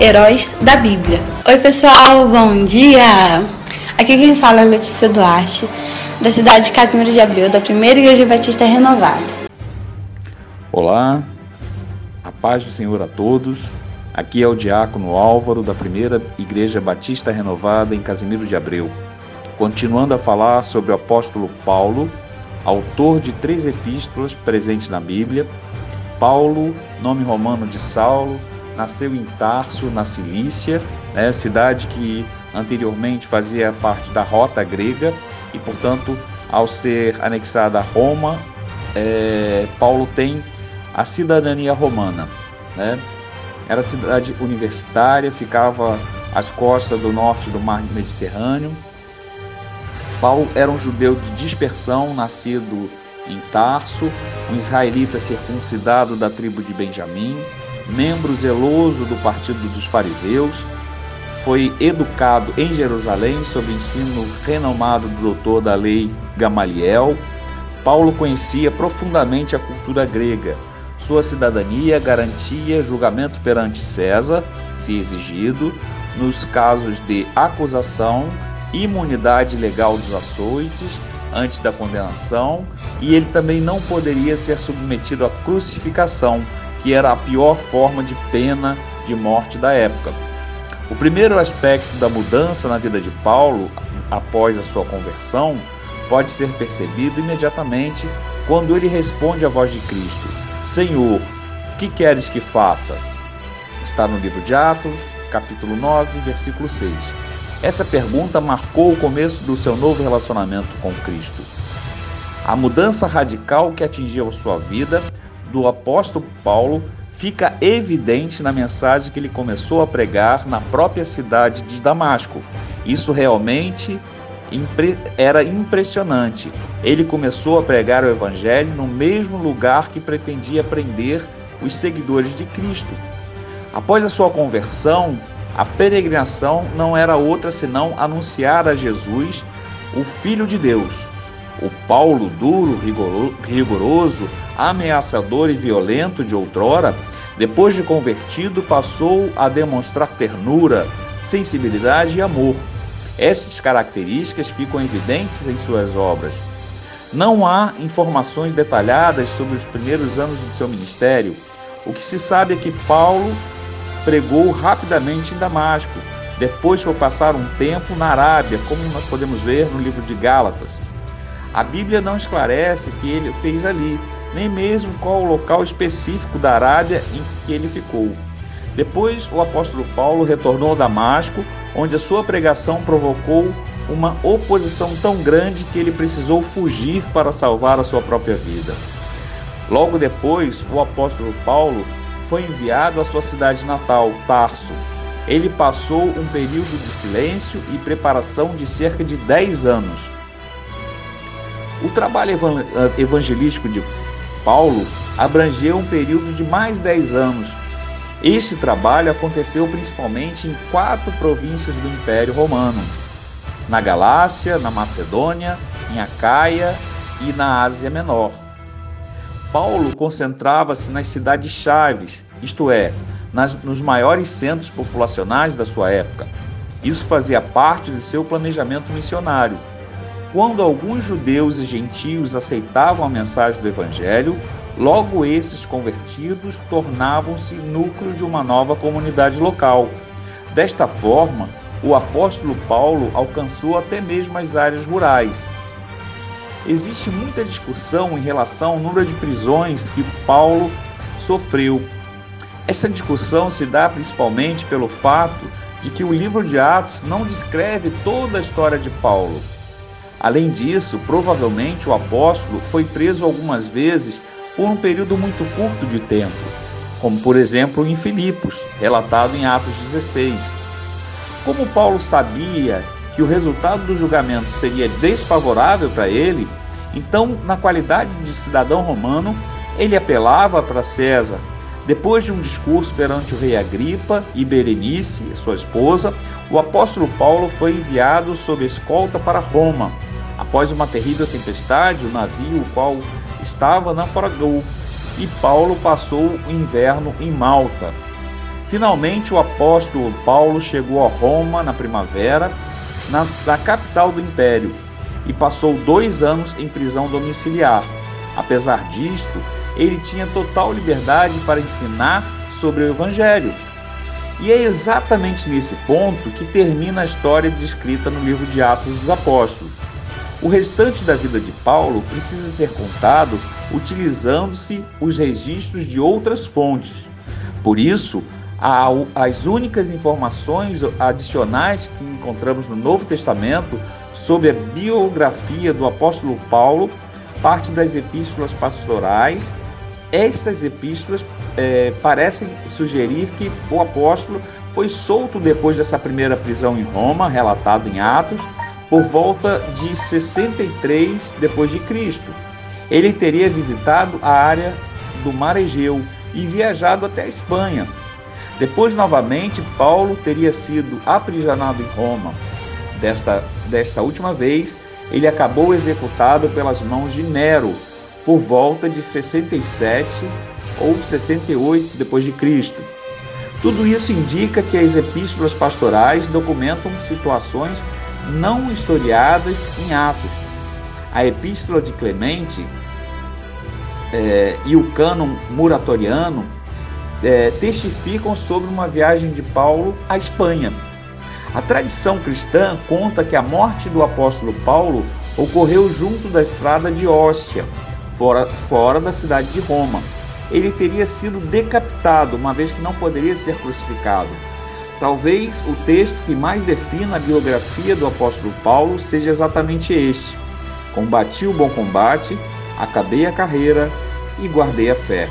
Heróis da Bíblia. Oi, pessoal, bom dia! Aqui quem fala é Letícia Duarte, da cidade de Casimiro de Abreu, da Primeira Igreja Batista Renovada. Olá, a paz do Senhor a todos. Aqui é o diácono Álvaro, da Primeira Igreja Batista Renovada em Casimiro de Abreu. Continuando a falar sobre o apóstolo Paulo, autor de três epístolas presentes na Bíblia. Paulo, nome romano de Saulo, nasceu em Tarso, na Cilícia, né, cidade que anteriormente fazia parte da rota grega e, portanto, ao ser anexada a Roma, é, Paulo tem a cidadania romana. Né? Era cidade universitária, ficava às costas do norte do mar Mediterrâneo. Paulo era um judeu de dispersão, nascido em Tarso, um israelita circuncidado da tribo de Benjamim, membro zeloso do partido dos fariseus, foi educado em Jerusalém sob ensino renomado do doutor da lei Gamaliel. Paulo conhecia profundamente a cultura grega. Sua cidadania garantia julgamento perante César, se exigido, nos casos de acusação, imunidade legal dos açoites antes da condenação, e ele também não poderia ser submetido à crucificação, que era a pior forma de pena de morte da época. O primeiro aspecto da mudança na vida de Paulo após a sua conversão pode ser percebido imediatamente quando ele responde à voz de Cristo: Senhor, o que queres que faça? Está no livro de Atos, capítulo 9, versículo 6. Essa pergunta marcou o começo do seu novo relacionamento com Cristo. A mudança radical que atingiu sua vida do apóstolo Paulo fica evidente na mensagem que ele começou a pregar na própria cidade de Damasco. Isso realmente era impressionante. Ele começou a pregar o evangelho no mesmo lugar que pretendia prender os seguidores de Cristo. Após a sua conversão, a peregrinação não era outra senão anunciar a Jesus, o Filho de Deus. O Paulo duro, rigoroso, ameaçador e violento de outrora, depois de convertido, passou a demonstrar ternura, sensibilidade e amor. Essas características ficam evidentes em suas obras. Não há informações detalhadas sobre os primeiros anos de seu ministério. O que se sabe é que Paulo pregou rapidamente em Damasco. Depois foi passar um tempo na Arábia, como nós podemos ver no livro de Gálatas. A Bíblia não esclarece que ele fez ali, nem mesmo qual o local específico da Arábia em que ele ficou. Depois, o apóstolo Paulo retornou a Damasco, onde a sua pregação provocou uma oposição tão grande que ele precisou fugir para salvar a sua própria vida. Logo depois, o apóstolo Paulo foi enviado à sua cidade natal, Tarso. Ele passou um período de silêncio e preparação de cerca de 10 anos. O trabalho evangelístico de Paulo abrangeu um período de mais 10 anos. Este trabalho aconteceu principalmente em quatro províncias do Império Romano: na Galácia, na Macedônia, em Acaia e na Ásia Menor. Paulo concentrava-se nas cidades chaves, isto é, nas, nos maiores centros populacionais da sua época. Isso fazia parte do seu planejamento missionário quando alguns judeus e gentios aceitavam a mensagem do Evangelho, logo esses convertidos tornavam-se núcleo de uma nova comunidade local. Desta forma, o apóstolo Paulo alcançou até mesmo as áreas rurais. Existe muita discussão em relação ao número de prisões que Paulo sofreu. Essa discussão se dá principalmente pelo fato de que o livro de Atos não descreve toda a história de Paulo. Além disso, provavelmente o apóstolo foi preso algumas vezes por um período muito curto de tempo, como por exemplo em Filipos, relatado em Atos 16. Como Paulo sabia que o resultado do julgamento seria desfavorável para ele, então, na qualidade de cidadão romano, ele apelava para César. Depois de um discurso perante o rei Agripa e Berenice, sua esposa, o apóstolo Paulo foi enviado sob escolta para Roma Após uma terrível tempestade, o navio o qual estava naufragou e Paulo passou o inverno em Malta. Finalmente, o apóstolo Paulo chegou a Roma na primavera, na, capital do império, e passou dois anos em prisão domiciliar. Apesar disto, ele tinha total liberdade para ensinar sobre o Evangelho. E é exatamente nesse ponto que termina a história descrita no livro de Atos dos Apóstolos. O restante da vida de Paulo precisa ser contado utilizando-se os registros de outras fontes. Por isso, as únicas informações adicionais que encontramos no Novo Testamento sobre a biografia do apóstolo Paulo parte das epístolas pastorais. Estas epístolas é, parecem sugerir que o apóstolo foi solto depois dessa primeira prisão em Roma, relatado em Atos, por volta de 63 depois de Cristo. Ele teria visitado a área do Mar Egeu e viajado até a Espanha. Depois, novamente, Paulo teria sido aprisionado em Roma. Desta, desta última vez, ele acabou executado pelas mãos de Nero por volta de 67 ou 68 depois de Cristo. Tudo isso indica que as epístolas pastorais documentam situações não historiadas em Atos. A epístola de Clemente é, e o cânon muratoriano é, testificam sobre uma viagem de Paulo à Espanha. A tradição cristã conta que a morte do apóstolo Paulo ocorreu junto da estrada de Óstia, fora, fora da cidade de Roma. Ele teria sido decapitado, uma vez que não poderia ser crucificado. Talvez o texto que mais defina a biografia do apóstolo Paulo seja exatamente este: Combati o bom combate, acabei a carreira e guardei a fé.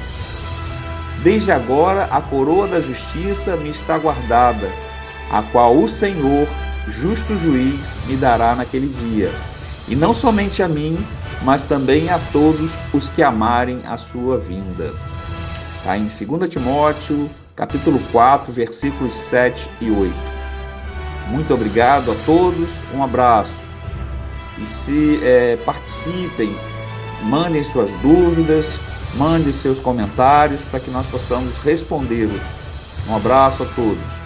Desde agora a coroa da justiça me está guardada, a qual o Senhor, justo juiz, me dará naquele dia. E não somente a mim, mas também a todos os que amarem a sua vinda. Está em 2 Timóteo, capítulo 4, versículos 7 e 8. Muito obrigado a todos, um abraço. E se é, participem, mandem suas dúvidas, Mande seus comentários para que nós possamos respondê-los. Um abraço a todos.